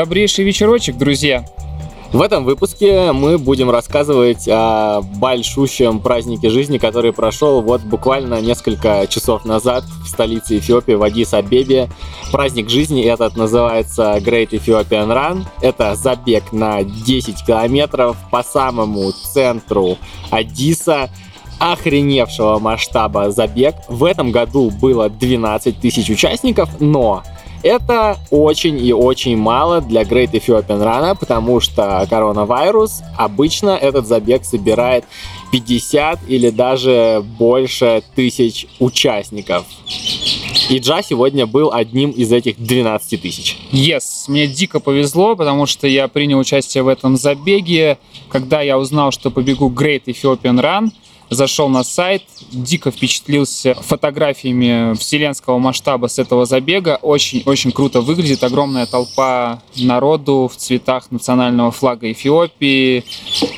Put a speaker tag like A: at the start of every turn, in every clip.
A: Добрейший вечерочек, друзья.
B: В этом выпуске мы будем рассказывать о большущем празднике жизни, который прошел вот буквально несколько часов назад в столице Эфиопии, в Адис-Абебе. Праздник жизни этот называется Great Ethiopian Run. Это забег на 10 километров по самому центру Адиса охреневшего масштаба забег. В этом году было 12 тысяч участников, но это очень и очень мало для Great Ethiopian Run, потому что коронавирус обычно этот забег собирает 50 или даже больше тысяч участников. И Джа сегодня был одним из этих 12 тысяч.
A: Yes, мне дико повезло, потому что я принял участие в этом забеге, когда я узнал, что побегу Great Ethiopian Run – зашел на сайт, дико впечатлился фотографиями вселенского масштаба с этого забега. Очень-очень круто выглядит. Огромная толпа народу в цветах национального флага Эфиопии.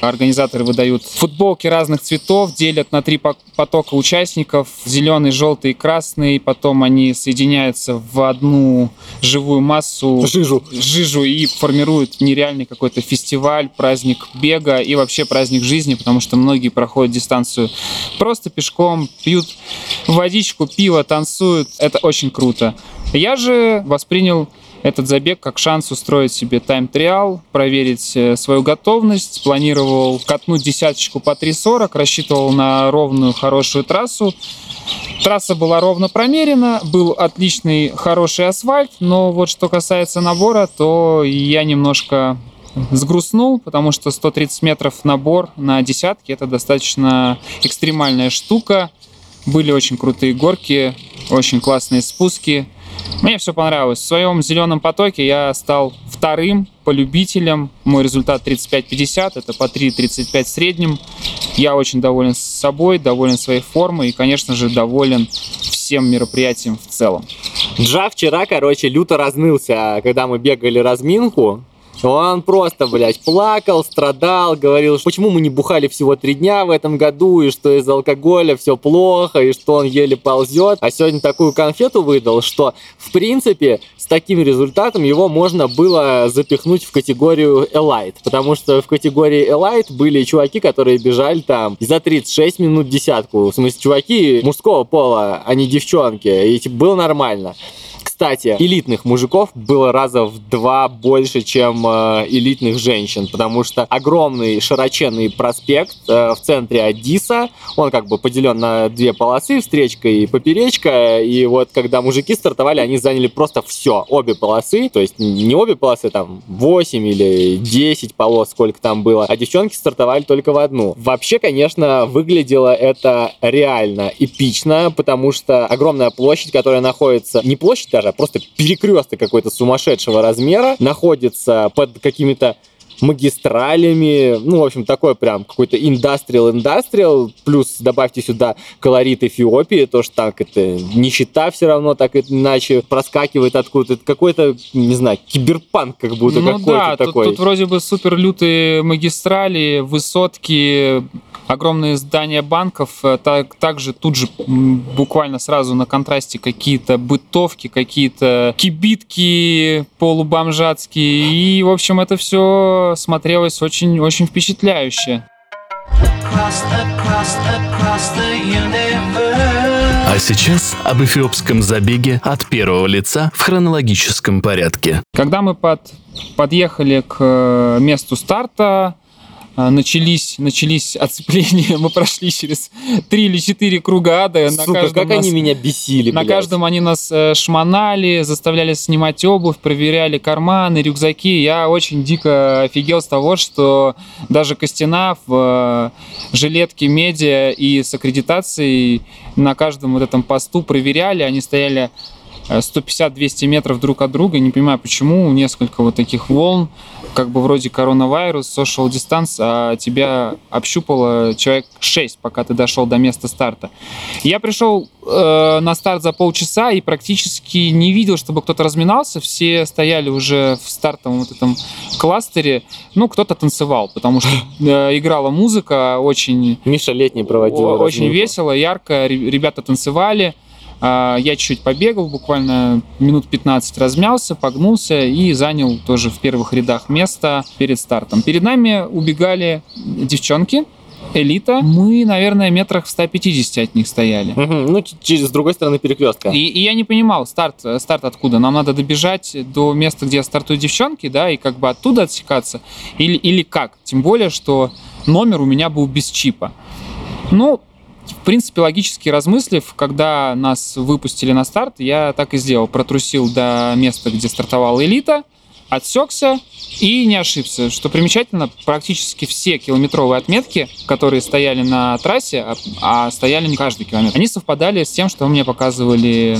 A: Организаторы выдают футболки разных цветов, делят на три потока участников. Зеленый, желтый и красный. Потом они соединяются в одну живую массу.
B: Жижу.
A: Жижу и формируют нереальный какой-то фестиваль, праздник бега и вообще праздник жизни, потому что многие проходят дистанцию улицу, просто пешком пьют водичку, пиво, танцуют. Это очень круто. Я же воспринял этот забег как шанс устроить себе тайм-триал, проверить э, свою готовность. Планировал катнуть десяточку по 3.40, рассчитывал на ровную хорошую трассу. Трасса была ровно промерена, был отличный хороший асфальт, но вот что касается набора, то я немножко сгрустнул, потому что 130 метров набор на десятки — это достаточно экстремальная штука. Были очень крутые горки, очень классные спуски. Мне все понравилось. В своем зеленом потоке я стал вторым по любителям. Мой результат 35-50, это по 3.35 в среднем. Я очень доволен собой, доволен своей формой и, конечно же, доволен всем мероприятием в целом.
B: Джа вчера, короче, люто разнылся, когда мы бегали разминку. Он просто, блядь, плакал, страдал, говорил, почему мы не бухали всего три дня в этом году, и что из алкоголя все плохо, и что он еле ползет. А сегодня такую конфету выдал, что, в принципе, с таким результатом его можно было запихнуть в категорию Elite, потому что в категории Elite были чуваки, которые бежали там за 36 минут десятку. В смысле, чуваки мужского пола, а не девчонки. И типа, было нормально. Кстати, элитных мужиков было раза в два больше, чем э, элитных женщин, потому что огромный широченный проспект э, в центре Адиса, он как бы поделен на две полосы, встречка и поперечка, и вот когда мужики стартовали, они заняли просто все, обе полосы, то есть не обе полосы, там 8 или 10 полос, сколько там было, а девчонки стартовали только в одну. Вообще, конечно, выглядело это реально эпично, потому что огромная площадь, которая находится, не площадь даже, просто перекресток какой-то сумасшедшего размера, находится под какими-то магистралями, ну, в общем, такой прям какой-то индастриал-индастриал, плюс добавьте сюда колорит Эфиопии, то, что так это нищета все равно так иначе проскакивает откуда-то, это какой-то, не знаю, киберпанк как будто ну, какой-то
A: да,
B: такой.
A: Тут, тут вроде бы супер лютые магистрали, высотки, огромные здания банков, э, так, также тут же буквально сразу на контрасте какие-то бытовки, какие-то кибитки полубомжатские. И, в общем, это все смотрелось очень-очень впечатляюще.
C: А сейчас об эфиопском забеге от первого лица в хронологическом порядке.
A: Когда мы под, подъехали к э, месту старта, начались, начались оцепления, мы прошли через три или четыре круга ада.
B: Сука, на как нас, они меня бесили,
A: На блядь. каждом они нас э, шмонали, заставляли снимать обувь, проверяли карманы, рюкзаки. Я очень дико офигел с того, что даже Костина в э, жилетке медиа и с аккредитацией на каждом вот этом посту проверяли, они стояли 150-200 метров друг от друга. Не понимаю, почему несколько вот таких волн, как бы вроде коронавирус, social distance, а тебя общупало человек 6, пока ты дошел до места старта. Я пришел э, на старт за полчаса и практически не видел, чтобы кто-то разминался. Все стояли уже в стартовом вот этом кластере. Ну, кто-то танцевал, потому что э, играла музыка очень...
B: Миша летний проводил.
A: Очень разминку. весело, ярко. Ребята танцевали. А, Я чуть-чуть побегал, буквально минут 15 размялся, погнулся и занял тоже в первых рядах место перед стартом. Перед нами убегали девчонки, элита. Мы, наверное, метрах в 150 от них стояли.
B: Мгм, Ну, через с другой стороны перекрестка.
A: И, и я не понимал, старт, старт откуда? Нам надо добежать до места, где стартуют девчонки, да, и как бы оттуда отсекаться? Или, или как? Тем более, что номер у меня был без чипа. Ну, в принципе, логически размыслив, когда нас выпустили на старт, я так и сделал. Протрусил до места, где стартовала элита, отсекся и не ошибся. Что примечательно, практически все километровые отметки, которые стояли на трассе, а, а стояли не каждый километр, они совпадали с тем, что мне показывали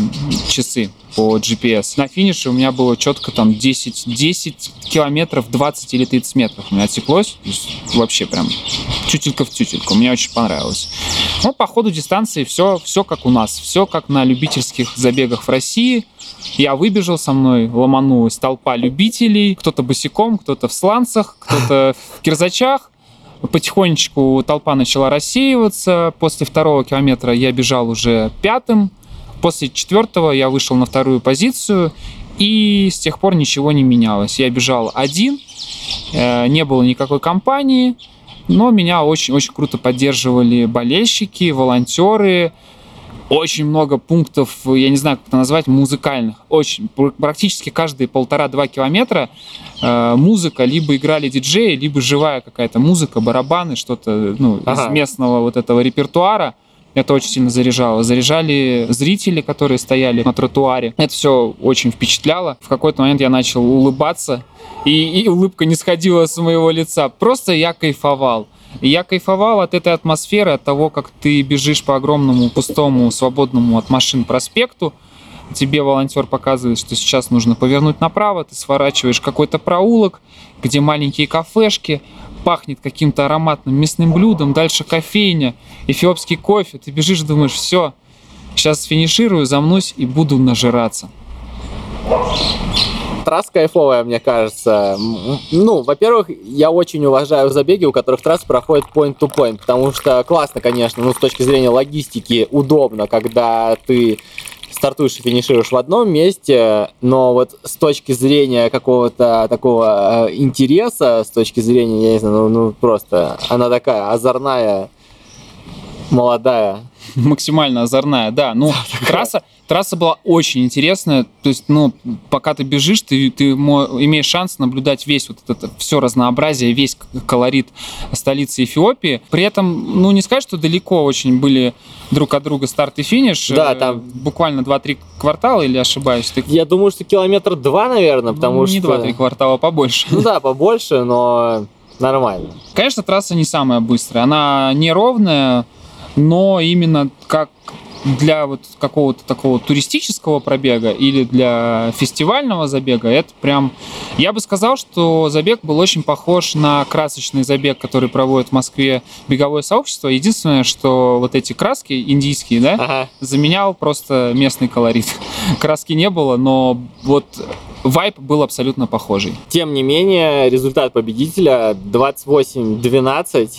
A: часы по GPS. На финише у меня было четко там 10, 10 километров, 20 или 30 метров у меня есть вообще прям чутелька в тютельку. Мне очень понравилось. Ну, по ходу дистанции все, все как у нас. Все как на любительских забегах в России. Я выбежал со мной, ломанулась толпа любителей. Кто-то босиком, кто-то в сланцах, кто-то в кирзачах. Потихонечку толпа начала рассеиваться. После второго километра я бежал уже пятым. После четвертого я вышел на вторую позицию. И с тех пор ничего не менялось. Я бежал один, э, не было никакой компании, но меня очень-очень круто поддерживали болельщики, волонтеры, очень много пунктов, я не знаю, как это назвать, музыкальных. Очень. Пр- Практически каждые полтора-два километра э, музыка, либо играли диджеи, либо живая какая-то музыка, барабаны, что-то ну,
B: Ага.
A: из местного вот этого репертуара. Это очень сильно заряжало. Заряжали зрители, которые стояли на тротуаре. Это все очень впечатляло. В какой-то момент я начал улыбаться, и, и улыбка не сходила с моего лица. Просто я кайфовал. Я кайфовал от этой атмосферы, от того, как ты бежишь по огромному пустому, свободному от машин проспекту. Тебе волонтер показывает, что сейчас нужно повернуть направо, ты сворачиваешь какой-то проулок, где маленькие кафешки, пахнет каким-то ароматным мясным блюдом, дальше кофейня, эфиопский кофе. Ты бежишь, думаешь, все, сейчас финиширую, замнусь и буду нажираться.
B: Трасса кайфовая, мне кажется. Ну, во-первых, я очень уважаю забеги, у которых трасса проходит point-to-point, потому что классно, конечно, ну, с точки зрения логистики удобно, когда ты стартуешь и финишируешь в одном месте, но вот с точки зрения какого-то такого э, интереса, с точки зрения, я не знаю, ну, ну, просто она такая озорная, молодая.
A: максимально озорная, да. Ну, трасса, трасса была очень интересная. То есть, ну, пока ты бежишь, ты, ты имеешь шанс наблюдать весь вот это все разнообразие, весь колорит столицы Эфиопии. При этом, ну, не сказать, что далеко очень были друг от друга старт и финиш.
B: Да,
A: Э,
B: там-
A: Буквально 2-3 квартала, или ошибаюсь? Ты...
B: Я думаю, что километр два, наверное, потому
A: ну,
B: что...
A: не 2-3 квартала, побольше.
B: Ну да, побольше, но нормально.
A: Конечно, трасса не самая быстрая. Она неровная, но именно как для вот какого-то такого туристического пробега или для фестивального забега, это прям... Я бы сказал, что забег был очень похож на красочный забег, который проводит в Москве беговое сообщество. Единственное, что вот эти краски индийские, да,
B: Ага.
A: заменял просто местный колорит. Краски не было, но вот вайп был абсолютно похожий.
B: Тем не менее, результат победителя 28-12.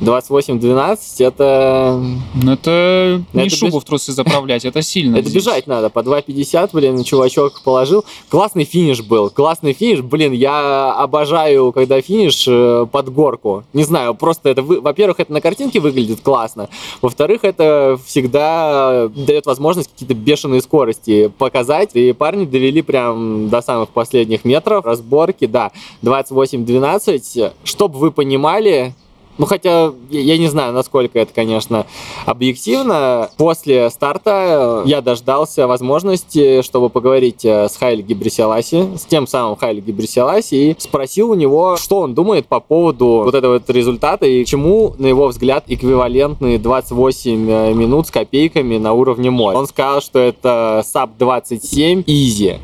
B: 28-12 это...
A: Ну, это не
B: Это
A: шубу
B: беж-
A: в трусы заправлять, это сильно.
B: Это
A: здесь.
B: бежать надо. По 2.50, блин, чувачок положил. Классный финиш был. Классный финиш. Блин, я обожаю, когда финиш э, под горку. Не знаю, просто это... вы- Во-первых, это на картинке выглядит классно. Во-вторых, это всегда дает возможность какие-то бешеные скорости показать. И парни довели прям до самых последних метров разборки. Да, 28-12. Чтобы вы понимали, ну, хотя я, не знаю, насколько это, конечно, объективно. После старта я дождался возможности, чтобы поговорить э, с Хайли Гибриселаси, с тем самым Хайли Гибриселаси, и спросил у него, что он думает по поводу вот этого вот результата и чему, на его взгляд, эквивалентные 28 э, минут с копейками на уровне мой. Он сказал, что это SAP 27 Easy.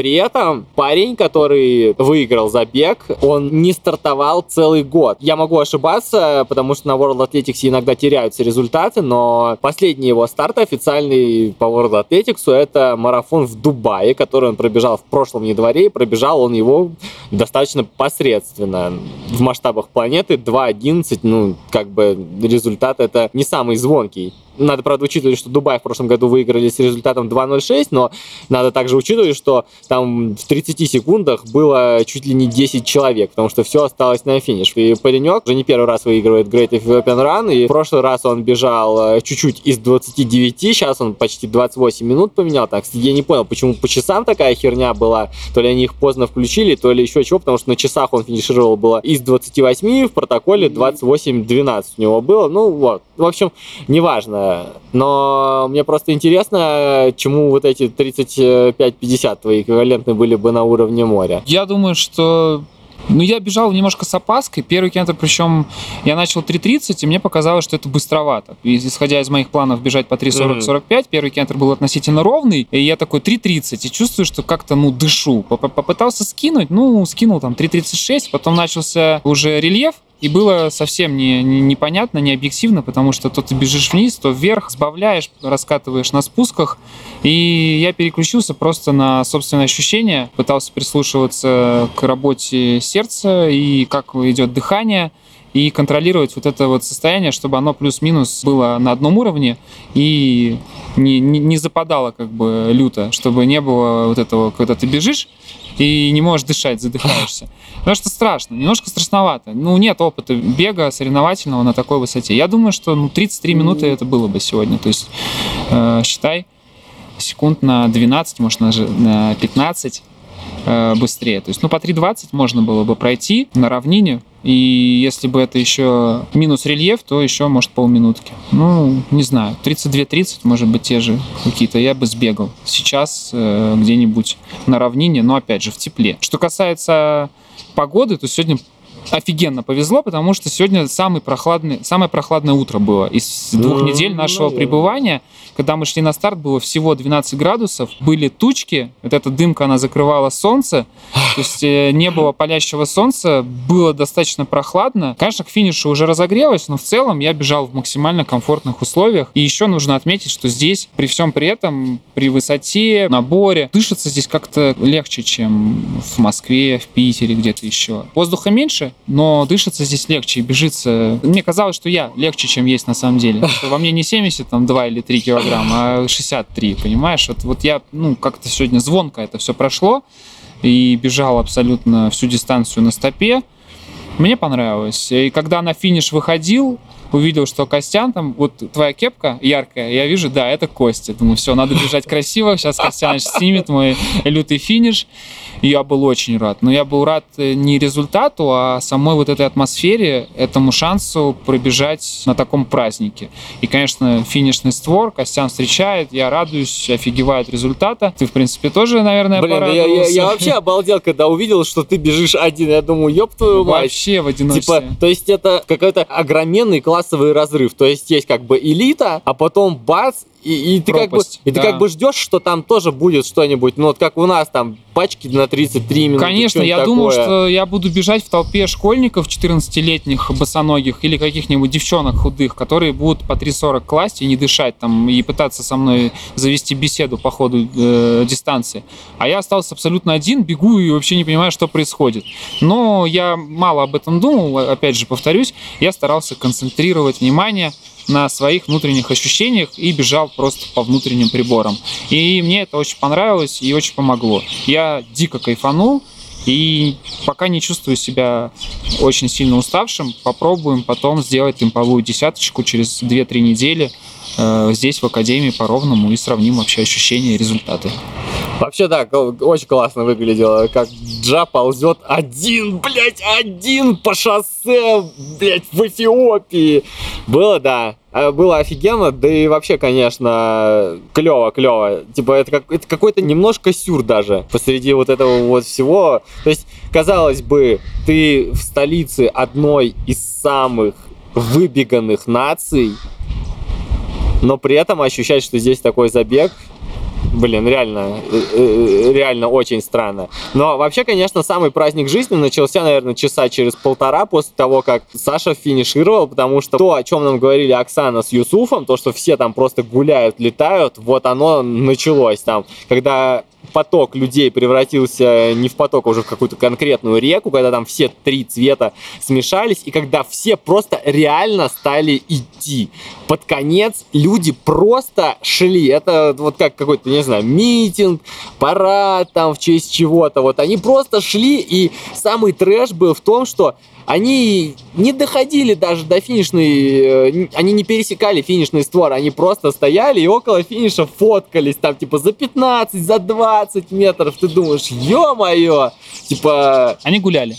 B: При этом парень, который выиграл забег, он не стартовал целый год. Я могу ошибаться, потому что на World Athletics иногда теряются результаты, но последний его старт официальный по World Athletics это марафон в Дубае, который он пробежал в прошлом январе, и пробежал он его достаточно посредственно. В масштабах планеты 2.11, ну, как бы результат это не самый звонкий. Надо, правда, учитывать, что Дубай в прошлом году выиграли с результатом 2.06, но надо также учитывать, что там в 30 секундах было чуть ли не 10 человек, потому что все осталось на финиш. И паренек уже не первый раз выигрывает Great Ethiopian Run, и в прошлый раз он бежал э, чуть-чуть из 29, сейчас он почти 28 минут поменял. Так, я не понял, почему по часам такая херня была, то ли они их поздно включили, то ли еще чего, потому что на часах он финишировал было из 28, в протоколе 28-12 у него было. Ну вот, в общем, неважно. Но мне просто интересно, чему вот эти 35-50 твои эквивалентны были бы на уровне моря.
A: Я думаю, что ну, я бежал немножко с опаской. Первый кентр, причем я начал 3.30, и мне показалось, что это быстровато. И, исходя из моих планов бежать по 3.40-45, mm-hmm. первый кентр был относительно ровный, и я такой 3.30, и чувствую, что как-то, ну, дышу. Попытался скинуть, ну, скинул там 3.36, потом начался уже рельеф, и было совсем не, не, непонятно, не объективно, потому что то ты бежишь вниз, то вверх, сбавляешь, раскатываешь на спусках. И я переключился просто на собственные ощущения, пытался прислушиваться к работе сердца и как идет дыхание и контролировать вот это вот состояние, чтобы оно плюс-минус было на одном уровне и не, не, не западало как бы люто, чтобы не было вот этого, когда ты бежишь, и не можешь дышать, задыхаешься. Потому что страшно, немножко страшновато. Ну, нет опыта бега соревновательного на такой высоте. Я думаю, что ну, 33 минуты это было бы сегодня. То есть, э, считай, секунд на 12, может, на 15 э, быстрее. То есть, ну, по 3.20 можно было бы пройти на равнине, и если бы это еще минус рельеф, то еще, может, полминутки. Ну, не знаю, 32-30, может быть, те же какие-то, я бы сбегал. Сейчас э, где-нибудь на равнине, но, опять же, в тепле. Что касается погоды, то сегодня офигенно повезло, потому что сегодня самый прохладный, самое прохладное утро было из двух недель нашего наверное. пребывания. Когда мы шли на старт, было всего 12 градусов, были тучки, вот эта дымка, она закрывала солнце, то есть э, не было палящего солнца, было достаточно прохладно. Конечно, к финишу уже разогрелось, но в целом я бежал в максимально комфортных условиях. И еще нужно отметить, что здесь, при всем при этом, при высоте, наборе, дышится здесь как-то легче, чем в Москве, в Питере, где-то еще. Воздуха меньше, но дышится здесь легче и бежится. Мне казалось, что я легче, чем есть на самом деле. Во мне не 70, там, 2 или 3 килограмма, а 63, понимаешь? Вот, вот я, ну, как-то сегодня звонко это все прошло и бежал абсолютно всю дистанцию на стопе. Мне понравилось. И когда на финиш выходил, увидел, что Костян там, вот твоя кепка яркая, я вижу, да, это Костя. Думаю, все, надо бежать красиво, сейчас Костяныч снимет мой лютый финиш. И я был очень рад. Но я был рад э, не результату, а самой вот этой атмосфере, этому шансу пробежать на таком празднике. И, конечно, финишный створ, Костян встречает, я радуюсь, офигеваю от результата. Ты, в принципе, тоже, наверное,
B: Блин, я, я, я вообще обалдел, когда увидел, что ты бежишь один. Я думаю, ёб твою мать.
A: Вообще в одиночестве.
B: Типа, то есть это какой-то огроменный классовый разрыв. То есть есть как бы элита, а потом бац, и, и ты как бы, и да. ты как бы ждешь, что там тоже будет что-нибудь, ну вот как у нас там пачки на 33 минуты.
A: Конечно, я
B: такое.
A: думал, что я буду бежать в толпе школьников 14-летних босоногих или каких-нибудь девчонок худых, которые будут по 3.40 класть и не дышать там и пытаться со мной завести беседу по ходу э, дистанции. А я остался абсолютно один, бегу и вообще не понимаю, что происходит. Но я мало об этом думал, опять же повторюсь, я старался концентрировать внимание на своих внутренних ощущениях и бежал просто по внутренним приборам. И мне это очень понравилось и очень помогло. Я дико кайфанул, и пока не чувствую себя очень сильно уставшим, попробуем потом сделать темповую десяточку через 2-3 недели э, здесь в Академии по-ровному и сравним вообще ощущения и результаты.
B: Вообще, да, очень классно выглядело, как Джа ползет один, блядь, один по шоссе, блядь, в Эфиопии. Было, да, э, было офигенно, да и вообще, конечно, клево, клево. Типа, это, как, это какой-то немножко сюр даже посреди вот этого вот всего. То есть, казалось бы, ты в столице одной из самых выбеганных наций, но при этом ощущать, что здесь такой забег, Блин, реально, э, э, реально очень странно. Но вообще, конечно, самый праздник жизни начался, наверное, часа через полтора после того, как Саша финишировал, потому что то, о чем нам говорили Оксана с Юсуфом, то, что все там просто гуляют, летают, вот оно началось там, когда поток людей превратился не в поток, а уже в какую-то конкретную реку, когда там все три цвета смешались, и когда все просто реально стали идти. Под конец люди просто шли. Это вот как какой-то, не знаю, митинг, парад там в честь чего-то. Вот они просто шли, и самый трэш был в том, что они не доходили даже до финишной, э, они не пересекали финишный створ, они просто стояли и около финиша фоткались, там, типа, за 15, за 20 метров, ты думаешь, ё-моё, типа...
A: Они гуляли.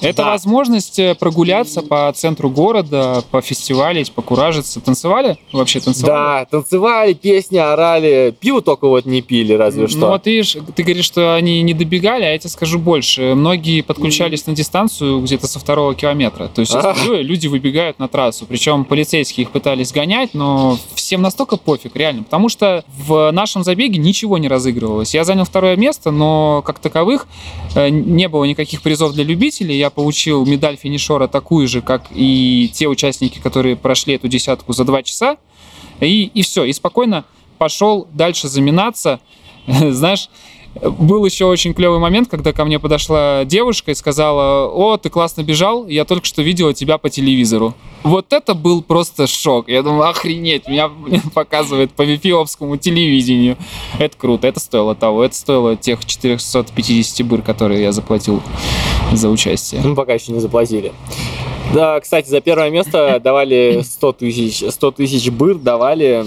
A: Это
B: Да.
A: возможность э, прогуляться по центру города, пофестивалить, покуражиться. Танцевали? Вообще танцевали?
B: Да, танцевали, песни орали, пиво только вот не пили, разве что.
A: Ну вот видишь, ты говоришь, что они не добегали, а я тебе скажу больше. Многие подключались на дистанцию где-то со второго километра. То есть смотрю, люди выбегают на трассу. Причем полицейские их пытались гонять, но всем настолько пофиг, реально. Потому что в нашем забеге ничего не разыгрывалось. Я занял второе место, но как таковых э, не было никаких призов для любителей. Я получил медаль финишера такую же, как и те участники, которые прошли эту десятку за два часа. И, и все, и спокойно пошел дальше заминаться. Знаешь, был еще очень клевый момент, когда ко мне подошла девушка и сказала, о, ты классно бежал, я только что видела тебя по телевизору. Вот это был просто шок. Я думаю, охренеть, меня показывают по вифиопскому телевидению. Это круто, это стоило того, это стоило тех 450 быр, которые я заплатил за участие.
B: Мы пока еще не заплатили. Да, кстати, за первое место давали 100 тысяч, 100 тысяч быр давали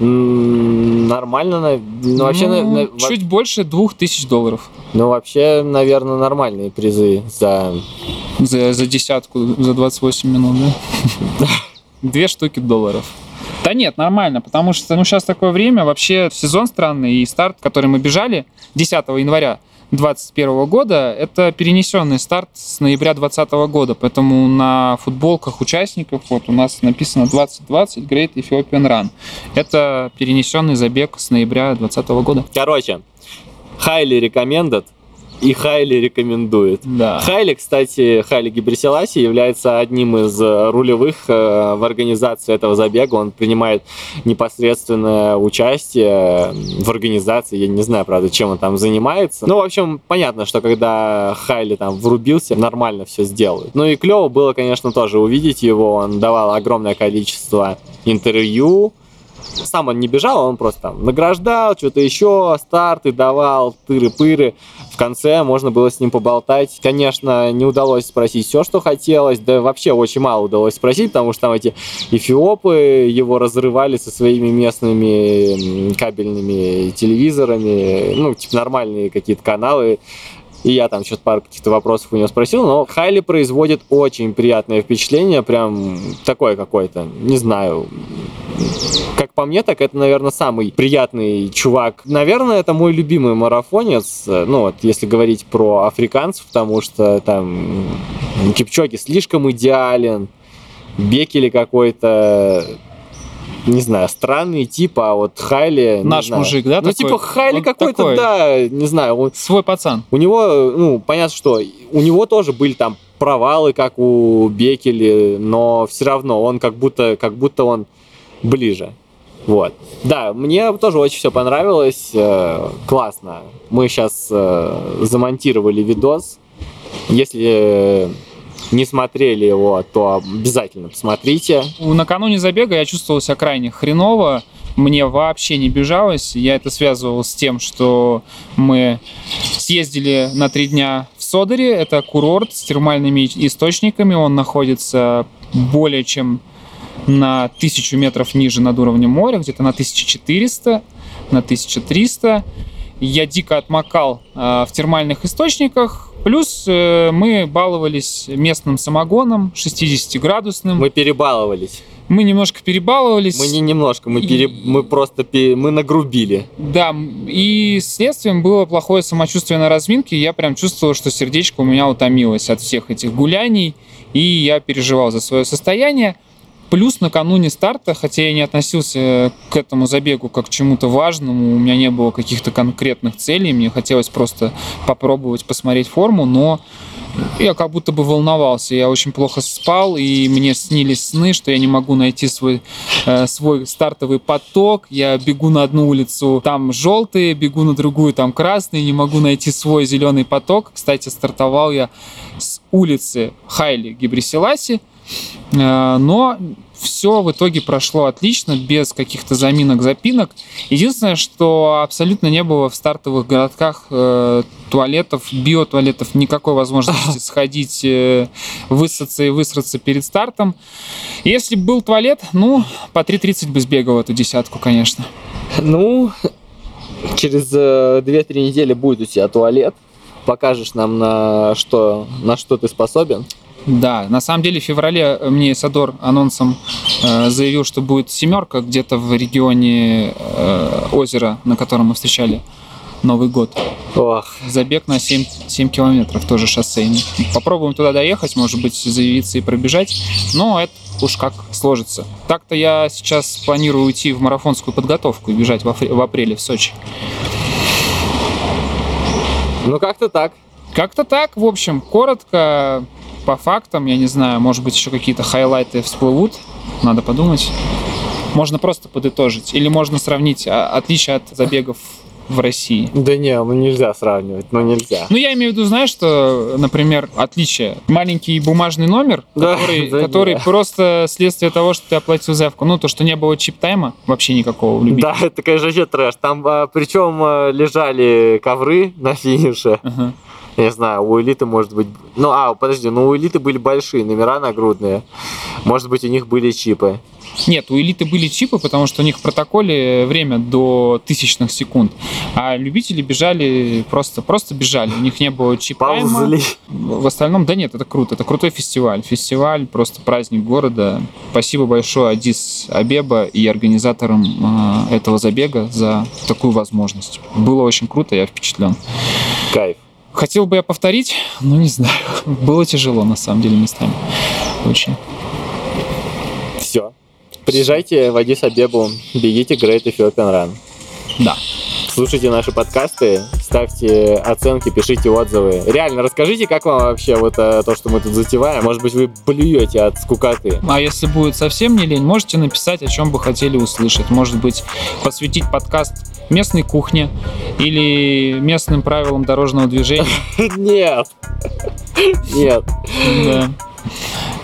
B: нормально, ну, вообще,
A: Ну,
B: на- во-
A: чуть больше двух тысяч долларов
B: ну, вообще, наверное, нормальные призы за...
A: за, за десятку, за 28 минут, да? Две штуки долларов. Да нет, нормально, потому что ну, сейчас такое время, вообще сезон странный, и старт, который мы бежали 10 января 2021 года, это перенесенный старт с ноября 2020 года, поэтому на футболках участников вот у нас написано 2020 Great Ethiopian Run. Это перенесенный забег с ноября 2020 года.
B: Короче, highly recommended и highly рекомендует.
A: Да.
B: Хайли, кстати, Хайли Гибрисиласи является одним из э, рулевых э, в организации этого забега. Он принимает непосредственное участие в организации. Я не знаю, правда, чем он там занимается. Ну, в общем, понятно, что когда Хайли там врубился, нормально все сделают. Ну и клево было, конечно, тоже увидеть его. Он давал огромное количество интервью. Сам он не бежал, он просто там награждал, что-то еще, старты давал, тыры-пыры. В конце можно было с ним поболтать. Конечно, не удалось спросить все, что хотелось, да вообще очень мало удалось спросить, потому что там эти эфиопы его разрывали со своими местными кабельными телевизорами, ну, типа нормальные какие-то каналы. И я там что-то пару каких-то вопросов у него спросил, но Хайли производит очень приятное впечатление, прям такое какое-то, не знаю, как по мне, так это, наверное, самый приятный чувак. Наверное, это мой любимый марафонец, ну вот, если говорить про африканцев, потому что там Кипчоги слишком идеален, Бекели какой-то не знаю, странный тип, а вот Хайли...
A: Наш
B: знаю.
A: мужик, да,
B: Ну,
A: такой?
B: типа Хайли какой-то, да, не знаю, он
A: Свой пацан.
B: у него, ну, понятно, что у него тоже были там провалы, как у Бекели, но все равно он как будто, как будто он ближе. Вот. Да, мне тоже очень все понравилось. э, классно. Мы сейчас замонтировали видос. Если э, не смотрели его, то обязательно посмотрите.
A: Накануне забега я чувствовал себя крайне хреново. Мне вообще не бежалось. Я это связывал с тем, что мы съездили на три дня в Содере. Это курорт с термальными источниками. Он находится более чем на тысячу метров ниже над уровнем моря, где-то на 1400, на 1300. Я дико отмокал э, в термальных источниках. Плюс э, мы баловались местным самогоном 60-градусным. Мы...
B: Мы перебаловались.
A: немножко перебаловались.
B: Мы не немножко, мы, пере... мы просто пе- мы нагрубили.
A: Да, и следствием было плохое самочувствие на разминке. Я прям чувствовал, что сердечко у меня утомилось от всех этих гуляний, и я переживал за свое состояние. Плюс накануне старта, хотя я не относился к этому забегу как к чему-то важному, у меня не было каких-то конкретных целей, мне хотелось просто попробовать посмотреть форму, но я как будто бы волновался. Я очень плохо спал, и мне снились сны, что я не могу найти свой, э, свой стартовый поток. Я бегу на одну улицу, там желтые, бегу на другую, там красные, не могу найти свой зеленый поток. Кстати, стартовал я с улицы Хайли Гибрисиласи, э, но все в итоге прошло отлично, без каких-то заминок, запинок. Единственное, что абсолютно не было в стартовых городках э, туалетов, биотуалетов, никакой возможности сходить, э, высаться и высраться перед стартом. Если бы был туалет, ну, по 3.30 бы сбегал эту десятку, конечно.
B: Ну, через э, 2-3 недели будет у тебя туалет. Покажешь нам, на что, на что ты способен.
A: Да, на самом деле в феврале мне Садор анонсом э, заявил, что будет семерка где-то в регионе э, озера, на котором мы встречали Новый год.
B: Ох,
A: Забег на 7, 7 километров, тоже шоссейный. Попробуем туда доехать, может быть, заявиться и пробежать, но это уж как сложится. Так-то я сейчас планирую уйти в марафонскую подготовку и бежать в, в апреле в Сочи.
B: ну как-то так.
A: Как-то так, в общем, коротко, по фактам, я не знаю, может быть, еще какие-то хайлайты всплывут, надо подумать. Можно просто подытожить, или можно сравнить а, отличия от забегов в России.
B: Да не, ну нельзя сравнивать, ну нельзя.
A: Ну, я имею в виду, знаешь, что, например, отличие. Маленький бумажный номер,
B: Да,
A: который,
B: да
A: который
B: не.
A: просто следствие того, что ты оплатил заявку. Ну, то, что не было чип-тайма, вообще никакого любителей.
B: Да, это, конечно, вообще трэш. Там причем лежали ковры на финише.
A: Ага.
B: Я не знаю, у элиты может быть... Ну, а, подожди, ну у элиты были большие номера нагрудные. Может быть, у них были чипы.
A: Нет, у элиты были чипы, потому что у них в протоколе время до тысячных секунд. А любители бежали просто, просто бежали. У них не было чип-тайма.
B: Ползли.
A: В остальном, да нет, это круто. Это крутой фестиваль. Фестиваль, просто праздник города. Спасибо большое Адис Абеба и организаторам э, этого забега за такую возможность. Было очень круто, я впечатлен.
B: Кайф.
A: Хотел бы я повторить, но не знаю. Было тяжело, на самом деле, местами. Очень.
B: Все. Приезжайте в Адис Абебу, бегите Great Ethiopian Run.
A: Да.
B: Слушайте наши подкасты, ставьте оценки, пишите отзывы. Реально, расскажите, как вам вообще вот э, то, что мы тут затеваем. Может быть, вы блюете от скукоты.
A: А если будет совсем не лень, можете написать, о чем бы хотели услышать. Может быть, посвятить подкаст местной кухне или местным правилам дорожного движения.
B: Нет. Нет.
A: Да.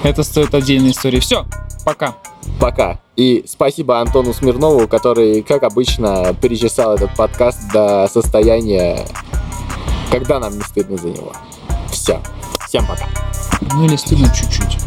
A: Это стоит отдельной истории. Все, пока.
B: Пока. И спасибо Антону Смирнову, который, как обычно, перечесал этот подкаст до состояния, когда нам не стыдно за него. Все. Всем пока.
A: Ну или стыдно чуть-чуть.